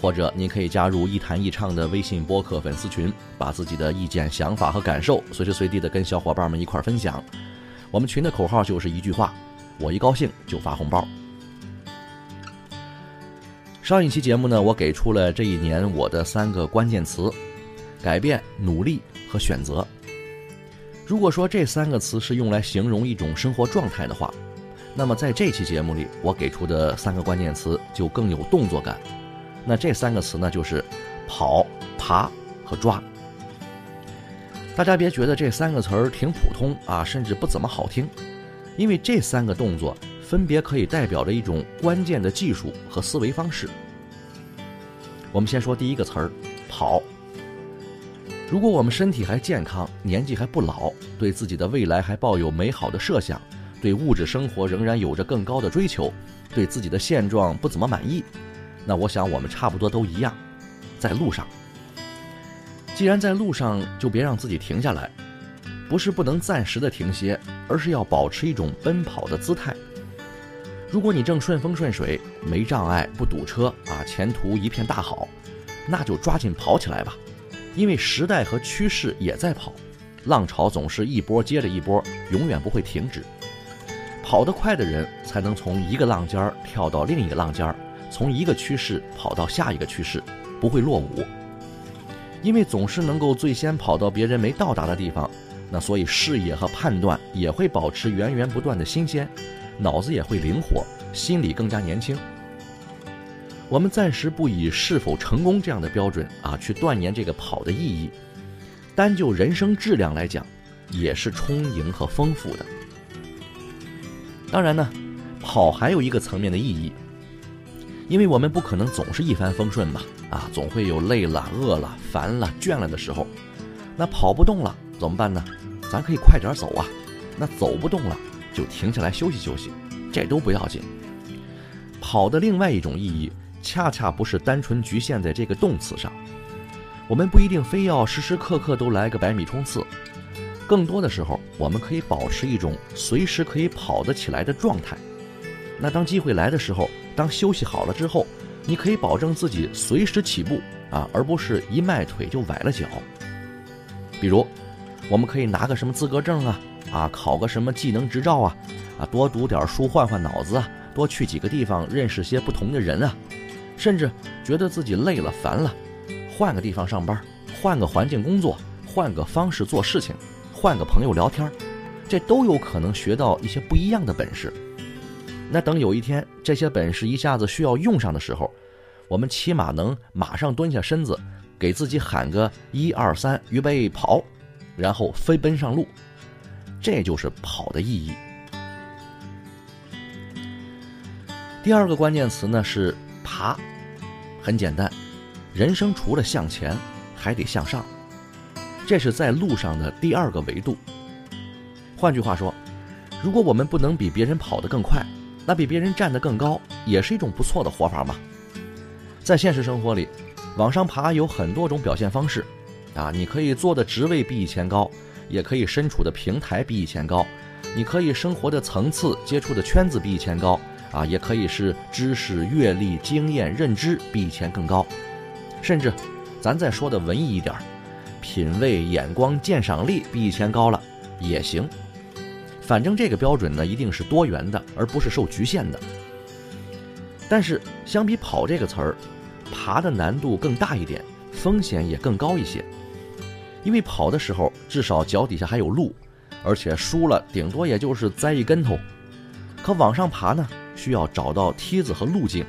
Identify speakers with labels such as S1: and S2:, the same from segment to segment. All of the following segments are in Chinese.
S1: 或者您可以加入“一谈一唱”的微信播客粉丝群，把自己的意见、想法和感受随时随地的跟小伙伴们一块儿分享。我们群的口号就是一句话：我一高兴就发红包。上一期节目呢，我给出了这一年我的三个关键词：改变、努力和选择。如果说这三个词是用来形容一种生活状态的话，那么在这期节目里，我给出的三个关键词就更有动作感。那这三个词呢，就是跑、爬和抓。大家别觉得这三个词儿挺普通啊，甚至不怎么好听，因为这三个动作分别可以代表着一种关键的技术和思维方式。我们先说第一个词儿，跑。如果我们身体还健康，年纪还不老，对自己的未来还抱有美好的设想，对物质生活仍然有着更高的追求，对自己的现状不怎么满意，那我想我们差不多都一样，在路上。既然在路上，就别让自己停下来，不是不能暂时的停歇，而是要保持一种奔跑的姿态。如果你正顺风顺水，没障碍，不堵车啊，前途一片大好，那就抓紧跑起来吧。因为时代和趋势也在跑，浪潮总是一波接着一波，永远不会停止。跑得快的人才能从一个浪尖儿跳到另一个浪尖儿，从一个趋势跑到下一个趋势，不会落伍。因为总是能够最先跑到别人没到达的地方，那所以视野和判断也会保持源源不断的新鲜，脑子也会灵活，心理更加年轻。我们暂时不以是否成功这样的标准啊去断言这个跑的意义，单就人生质量来讲，也是充盈和丰富的。当然呢，跑还有一个层面的意义，因为我们不可能总是一帆风顺嘛，啊，总会有累了、饿了、烦了、倦了的时候。那跑不动了怎么办呢？咱可以快点走啊。那走不动了就停下来休息休息，这都不要紧。跑的另外一种意义。恰恰不是单纯局限在这个动词上，我们不一定非要时时刻刻都来个百米冲刺，更多的时候，我们可以保持一种随时可以跑得起来的状态。那当机会来的时候，当休息好了之后，你可以保证自己随时起步啊，而不是一迈腿就崴了脚。比如，我们可以拿个什么资格证啊，啊，考个什么技能执照啊，啊，多读点书换换脑子啊，多去几个地方认识些不同的人啊。甚至觉得自己累了、烦了，换个地方上班，换个环境工作，换个方式做事情，换个朋友聊天，这都有可能学到一些不一样的本事。那等有一天这些本事一下子需要用上的时候，我们起码能马上蹲下身子，给自己喊个一二三，预备跑，然后飞奔上路。这就是跑的意义。第二个关键词呢是爬。很简单，人生除了向前，还得向上，这是在路上的第二个维度。换句话说，如果我们不能比别人跑得更快，那比别人站得更高，也是一种不错的活法嘛。在现实生活里，往上爬有很多种表现方式，啊，你可以坐的职位比以前高，也可以身处的平台比以前高，你可以生活的层次、接触的圈子比以前高。啊，也可以是知识、阅历、经验、认知比以前更高，甚至，咱再说的文艺一点品味、眼光、鉴赏力比以前高了也行。反正这个标准呢，一定是多元的，而不是受局限的。但是，相比“跑”这个词儿，爬的难度更大一点，风险也更高一些。因为跑的时候至少脚底下还有路，而且输了顶多也就是栽一跟头。可往上爬呢，需要找到梯子和路径，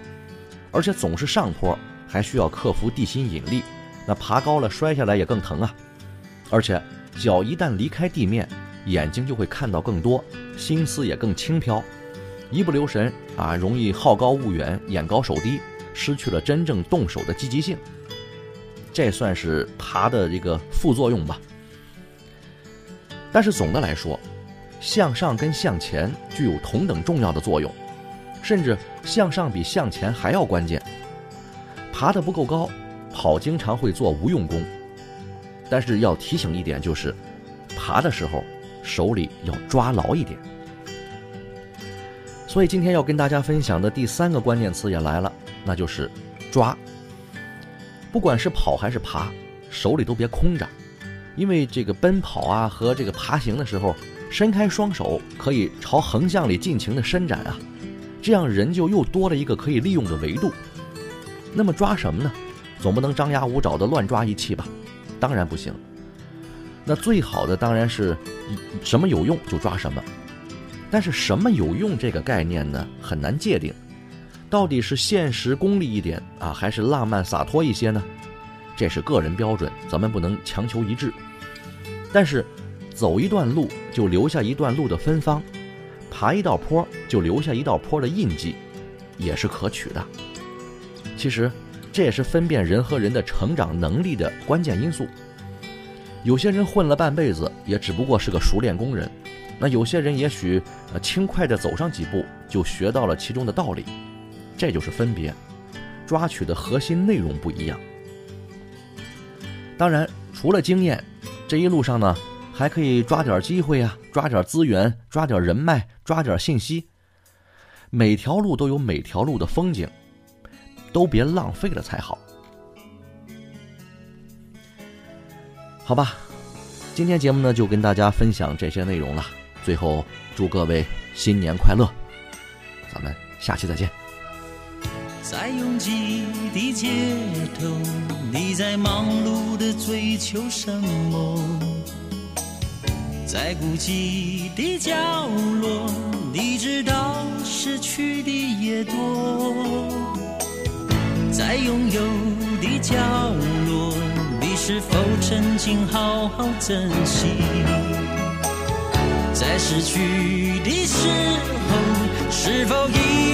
S1: 而且总是上坡，还需要克服地心引力。那爬高了摔下来也更疼啊！而且脚一旦离开地面，眼睛就会看到更多，心思也更轻飘，一不留神啊，容易好高骛远、眼高手低，失去了真正动手的积极性。这算是爬的这个副作用吧。但是总的来说，向上跟向前具有同等重要的作用，甚至向上比向前还要关键。爬得不够高，跑经常会做无用功。但是要提醒一点，就是爬的时候手里要抓牢一点。所以今天要跟大家分享的第三个关键词也来了，那就是抓。不管是跑还是爬，手里都别空着，因为这个奔跑啊和这个爬行的时候，伸开双手可以朝横向里尽情的伸展啊，这样人就又多了一个可以利用的维度。那么抓什么呢？总不能张牙舞爪的乱抓一气吧？当然不行。那最好的当然是什么有用就抓什么，但是什么有用这个概念呢，很难界定。到底是现实功利一点啊，还是浪漫洒脱一些呢？这是个人标准，咱们不能强求一致。但是，走一段路就留下一段路的芬芳，爬一道坡就留下一道坡的印记，也是可取的。其实。这也是分辨人和人的成长能力的关键因素。有些人混了半辈子，也只不过是个熟练工人；那有些人也许呃轻快地走上几步，就学到了其中的道理。这就是分别，抓取的核心内容不一样。当然，除了经验，这一路上呢，还可以抓点机会啊，抓点资源，抓点人脉，抓点信息。每条路都有每条路的风景。都别浪费了才好，好吧？今天节目呢就跟大家分享这些内容了。最后祝各位新年快乐，咱们下期再见。
S2: 在拥挤的街头，你在忙碌的追求什么？在孤寂的角落，你知道失去的也多。在拥有的角落，是否曾经好好珍惜？在失去的时候，是否依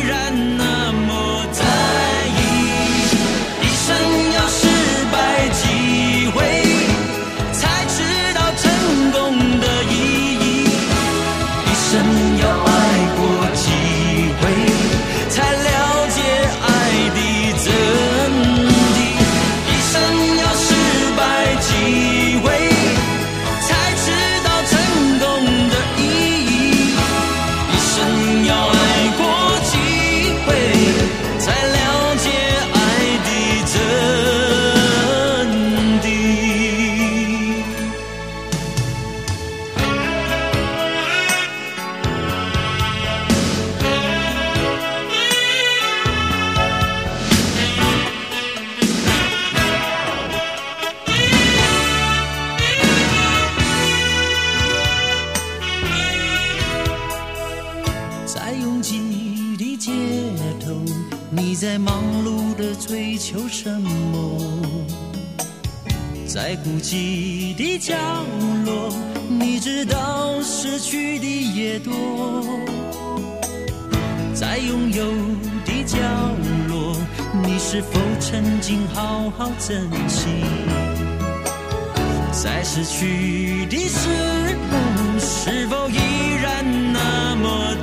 S2: 求什么？在孤寂的角落，你知道失去的也多。在拥有的角落，你是否曾经好好珍惜？在失去的时候，是否依然那么